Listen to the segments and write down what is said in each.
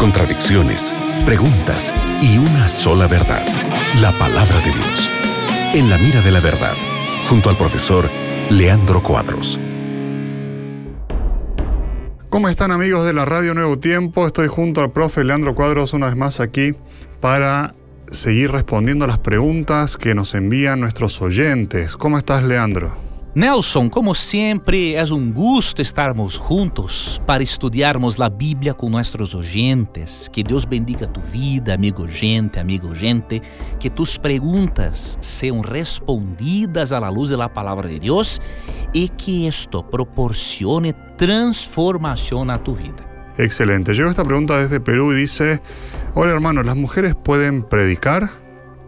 contradicciones, preguntas y una sola verdad, la palabra de Dios. En la mira de la verdad, junto al profesor Leandro Cuadros. ¿Cómo están amigos de la Radio Nuevo Tiempo? Estoy junto al profe Leandro Cuadros una vez más aquí para seguir respondiendo a las preguntas que nos envían nuestros oyentes. ¿Cómo estás, Leandro? Nelson, como sempre, é um gosto estarmos juntos para estudarmos a Bíblia com nossos oyentes. Que Deus bendiga tu vida, amigo gente, amigo gente. Que tus perguntas sejam respondidas à luz da palavra de Deus e que isto proporcione transformação na tu vida. Excelente. Llegó esta pregunta desde Perú y dice, hola hermano, ¿las mujeres pueden predicar?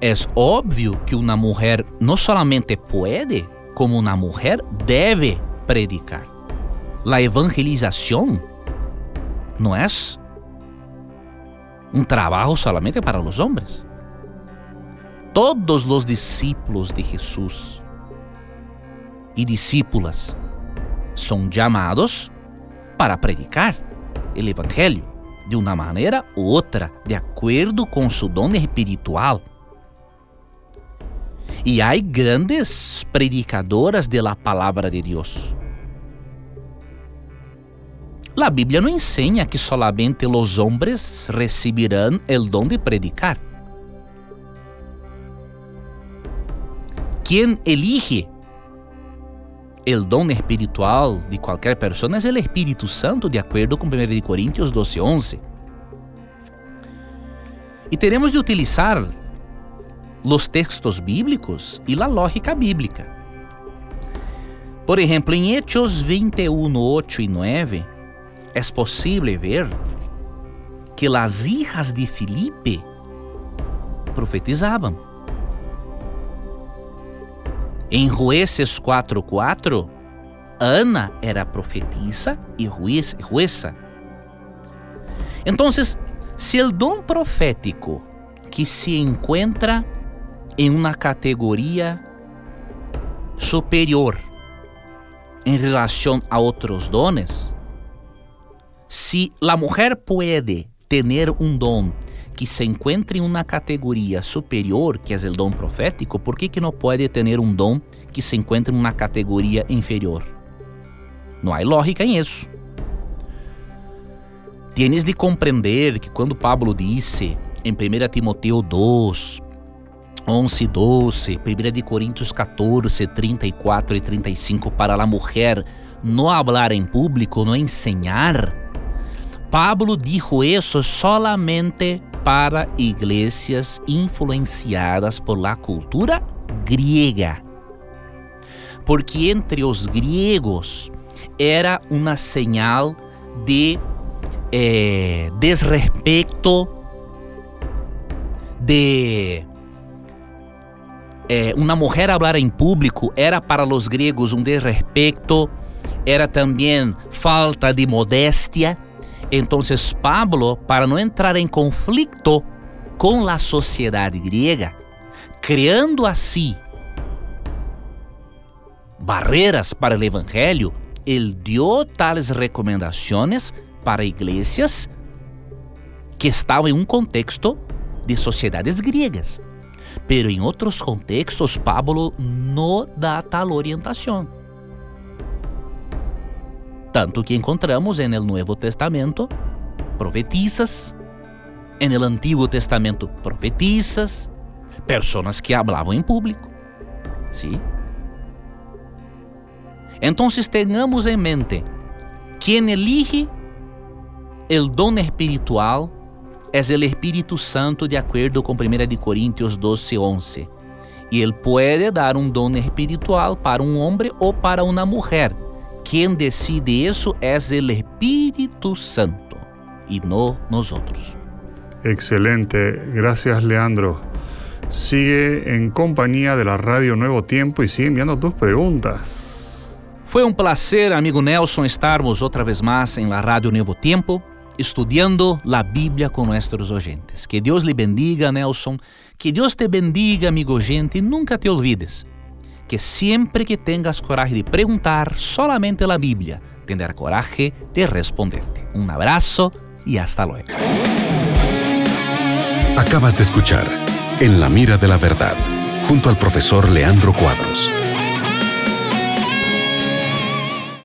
Es obvio que una mujer no solamente puede, como una mujer debe predicar. La evangelización no es un trabajo solamente para los hombres. Todos los discípulos de Jesús y discípulas son llamados para predicar el evangelio de una manera u otra, de acuerdo con su don espiritual. E há grandes predicadoras de la de Deus. La Bíblia não ensina que solamente os homens recibirão o dom de predicar. Quem elige o dom espiritual de qualquer pessoa é o Espírito Santo, de acordo com 1 Coríntios 12, 11. E teremos de utilizar los textos bíblicos e la lógica bíblica. Por exemplo, em Hechos 21, 8 e 9, é possível ver que as hijas de Filipe profetizavam. Em Jueces 4:4, Ana era profetisa e jueza. Então, se o dom profético que se encontra em uma categoria superior em relação a outros dones, se a mulher pode ter um dom que se encontre em uma categoria superior, que é o dom profético, por que, que não pode ter um dom que se encontre em uma categoria inferior? Não há lógica em isso. Tienes de compreender que quando Pablo disse em 1 Timoteo 2, 11, 12, 1 de Coríntios 14, 34 e 35, para a mulher não hablar em público, não enseñar. Pablo dijo isso solamente para igrejas influenciadas por la cultura griega. Porque entre os gregos era uma señal de eh, desrespeito, de eh, uma mulher falar em público era para os gregos um desrespeito, era também falta de modéstia. Então, Pablo, para não entrar em conflito com a sociedade grega, criando assim barreiras para o evangelho, ele deu tales recomendações para igrejas que estavam em um contexto de sociedades gregas. Pero em outros contextos, Pablo não dá tal orientação. Tanto que encontramos en el Nuevo Testamento profetisas, en el Antiguo Testamento profetisas, personas que hablavam em público. ¿Sí? Entonces tengamos en mente, quien elige el don espiritual es el Espírito Santo de acordo com 1 de Coríntios 12, 11. E ele pode dar um dom espiritual para um homem ou para uma mulher. Quem decide isso é o Espírito Santo e não nós. Excelente, gracias Leandro. Sigue en compañía de la Radio Nuevo Tiempo y sigue enviando tus preguntas. Foi um prazer, amigo Nelson, estarmos outra vez mais em la Radio Nuevo Tiempo estudiando la Biblia con nuestros oyentes. Que Dios le bendiga, Nelson. Que Dios te bendiga, amigo oyente, y nunca te olvides que siempre que tengas coraje de preguntar solamente la Biblia, tendrá coraje de responderte. Un abrazo y hasta luego. Acabas de escuchar En la mira de la verdad, junto al profesor Leandro Cuadros.